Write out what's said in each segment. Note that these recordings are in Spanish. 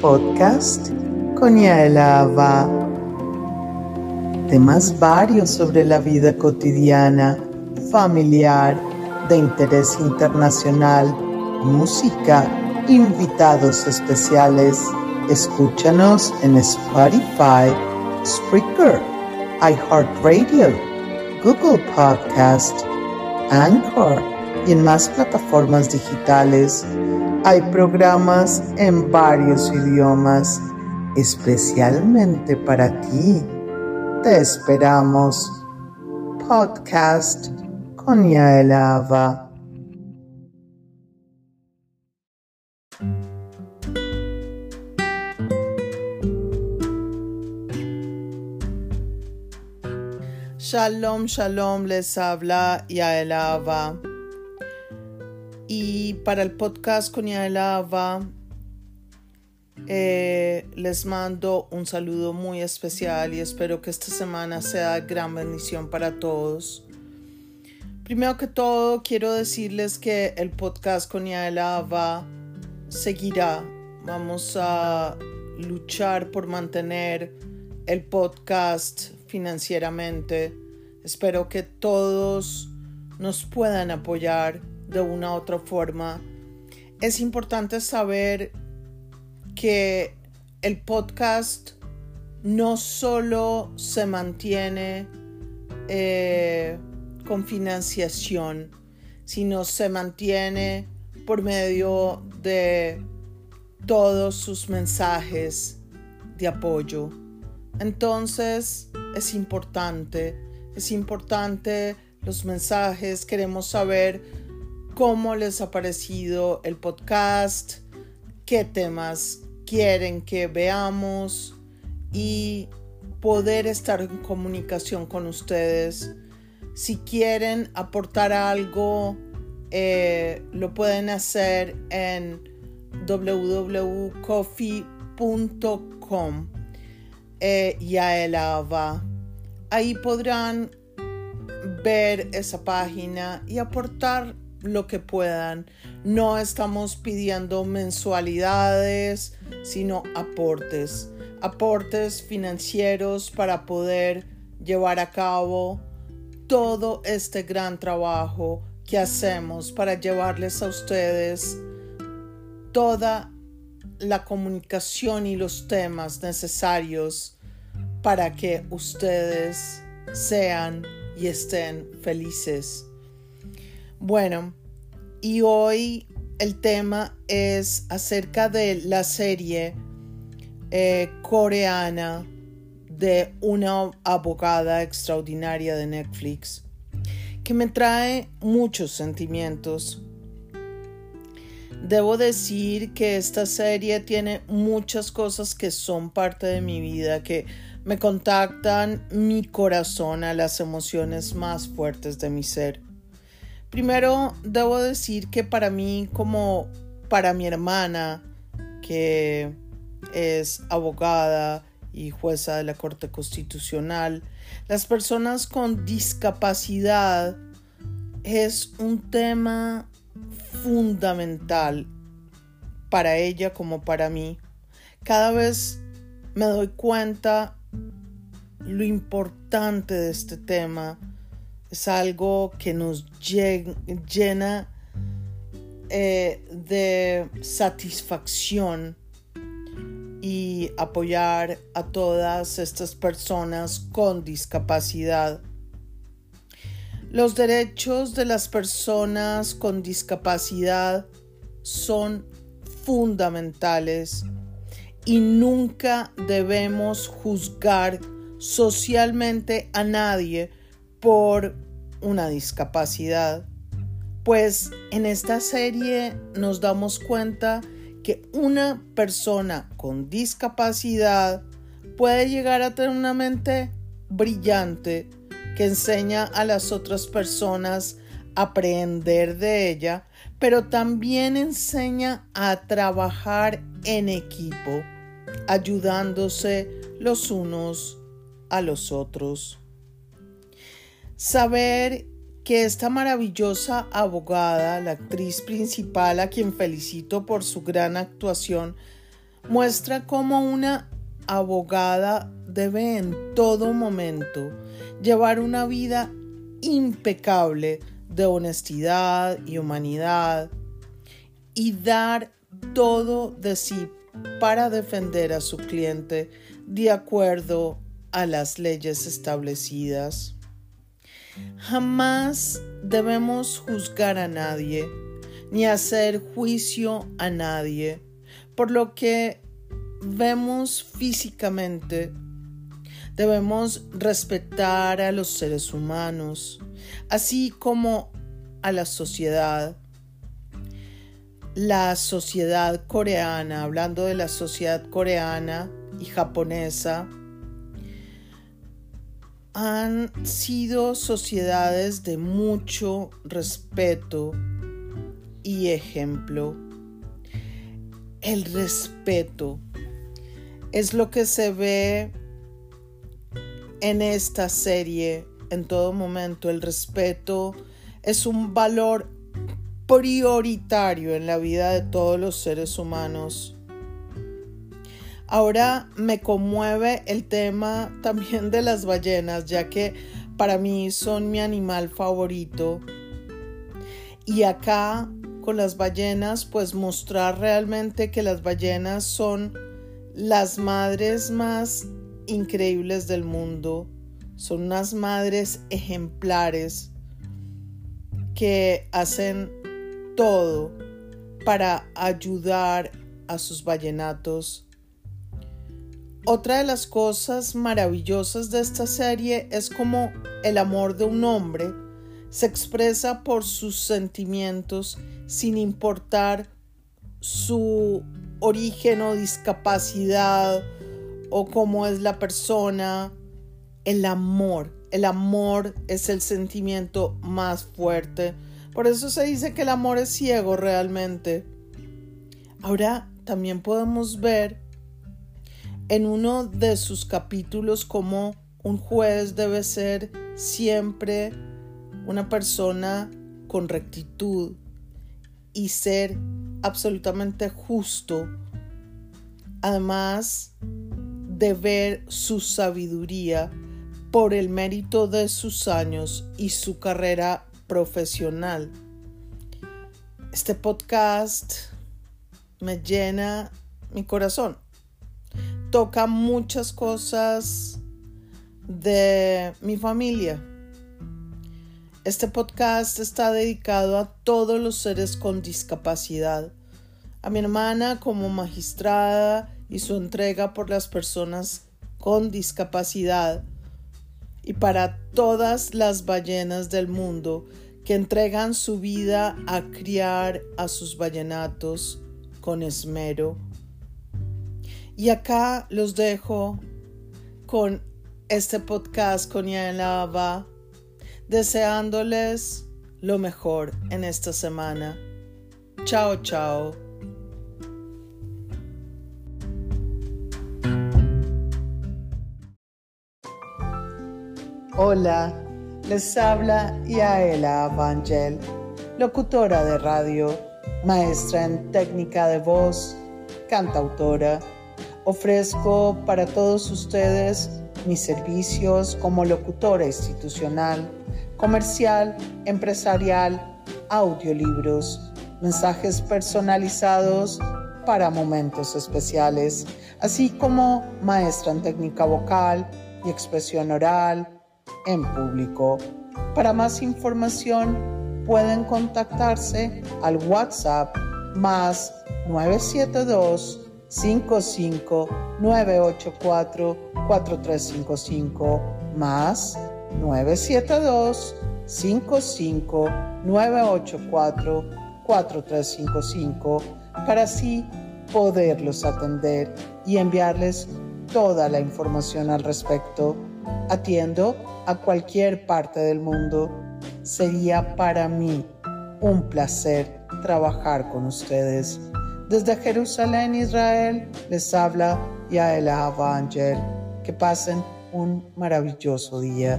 podcast con Yaelava. Temas varios sobre la vida cotidiana, familiar, de interés internacional, música, invitados especiales. Escúchanos en Spotify, Spreaker, iHeartRadio, Google Podcast, Anchor y en más plataformas digitales. Hay programas en varios idiomas, especialmente para ti. Te esperamos. Podcast con Yael Ava. Shalom, shalom, les habla Yael Ava. Y para el podcast con Yael Ava, eh, les mando un saludo muy especial y espero que esta semana sea gran bendición para todos. Primero que todo, quiero decirles que el podcast con Yael Ava seguirá. Vamos a luchar por mantener el podcast financieramente. Espero que todos nos puedan apoyar de una u otra forma. Es importante saber que el podcast no solo se mantiene eh, con financiación, sino se mantiene por medio de todos sus mensajes de apoyo. Entonces es importante, es importante los mensajes, queremos saber cómo les ha parecido el podcast, qué temas quieren que veamos y poder estar en comunicación con ustedes. Si quieren aportar algo, eh, lo pueden hacer en www.coffee.com eh, Yaelava. Ahí podrán ver esa página y aportar lo que puedan. No estamos pidiendo mensualidades, sino aportes. Aportes financieros para poder llevar a cabo todo este gran trabajo que hacemos para llevarles a ustedes toda la comunicación y los temas necesarios para que ustedes sean y estén felices. Bueno, y hoy el tema es acerca de la serie eh, coreana de una abogada extraordinaria de Netflix que me trae muchos sentimientos. Debo decir que esta serie tiene muchas cosas que son parte de mi vida, que me contactan mi corazón a las emociones más fuertes de mi ser. Primero, debo decir que para mí, como para mi hermana, que es abogada y jueza de la Corte Constitucional, las personas con discapacidad es un tema fundamental para ella como para mí. Cada vez me doy cuenta lo importante de este tema es algo que nos llena eh, de satisfacción y apoyar a todas estas personas con discapacidad. Los derechos de las personas con discapacidad son fundamentales y nunca debemos juzgar socialmente a nadie por una discapacidad. Pues en esta serie nos damos cuenta que una persona con discapacidad puede llegar a tener una mente brillante que enseña a las otras personas a aprender de ella, pero también enseña a trabajar en equipo, ayudándose los unos a los otros. Saber que esta maravillosa abogada, la actriz principal a quien felicito por su gran actuación, muestra cómo una abogada debe en todo momento llevar una vida impecable de honestidad y humanidad y dar todo de sí para defender a su cliente de acuerdo a las leyes establecidas. Jamás debemos juzgar a nadie ni hacer juicio a nadie por lo que vemos físicamente. Debemos respetar a los seres humanos, así como a la sociedad. La sociedad coreana, hablando de la sociedad coreana y japonesa, han sido sociedades de mucho respeto y ejemplo. El respeto es lo que se ve en esta serie en todo momento. El respeto es un valor prioritario en la vida de todos los seres humanos. Ahora me conmueve el tema también de las ballenas, ya que para mí son mi animal favorito. Y acá con las ballenas, pues mostrar realmente que las ballenas son las madres más increíbles del mundo. Son unas madres ejemplares que hacen todo para ayudar a sus ballenatos otra de las cosas maravillosas de esta serie es como el amor de un hombre se expresa por sus sentimientos sin importar su origen o discapacidad o cómo es la persona. El amor, el amor es el sentimiento más fuerte. Por eso se dice que el amor es ciego realmente. Ahora también podemos ver en uno de sus capítulos como un juez debe ser siempre una persona con rectitud y ser absolutamente justo, además de ver su sabiduría por el mérito de sus años y su carrera profesional. Este podcast me llena mi corazón toca muchas cosas de mi familia. Este podcast está dedicado a todos los seres con discapacidad, a mi hermana como magistrada y su entrega por las personas con discapacidad y para todas las ballenas del mundo que entregan su vida a criar a sus ballenatos con esmero y acá los dejo con este podcast con Yaelava, deseándoles lo mejor en esta semana. Chao, chao. Hola, les habla Yaela Evangel, locutora de radio, maestra en técnica de voz, cantautora Ofrezco para todos ustedes mis servicios como locutora institucional, comercial, empresarial, audiolibros, mensajes personalizados para momentos especiales, así como maestra en técnica vocal y expresión oral en público. Para más información pueden contactarse al WhatsApp más 972 55984 4355 más 972 55984 4355 para así poderlos atender y enviarles toda la información al respecto. Atiendo a cualquier parte del mundo. Sería para mí un placer trabajar con ustedes. Desde Jerusalén, Israel, les habla Yaelaba Ángel. Que pasen un maravilloso día.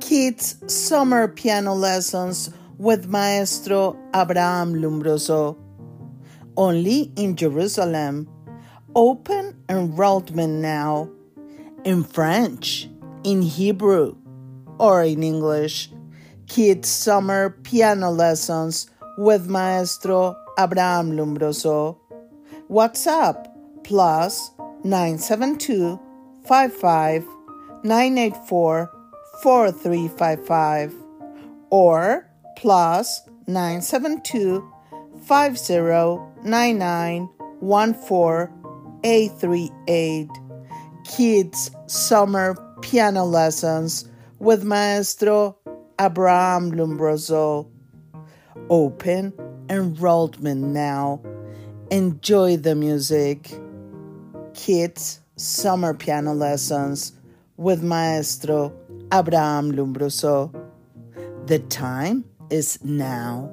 Kids Summer Piano Lessons with Maestro Abraham Lumbroso. Only in Jerusalem. Open enrollment now. In French, in Hebrew, or in English. Kids Summer Piano Lessons with Maestro Abraham Lumbroso. WhatsApp plus 972 55 984 4355 or plus 972 5099 14838. Kids Summer Piano Lessons with Maestro Abraham Lumbroso. Open enrollment now. Enjoy the music. Kids Summer Piano Lessons with Maestro Abraham Lumbroso. The time is now.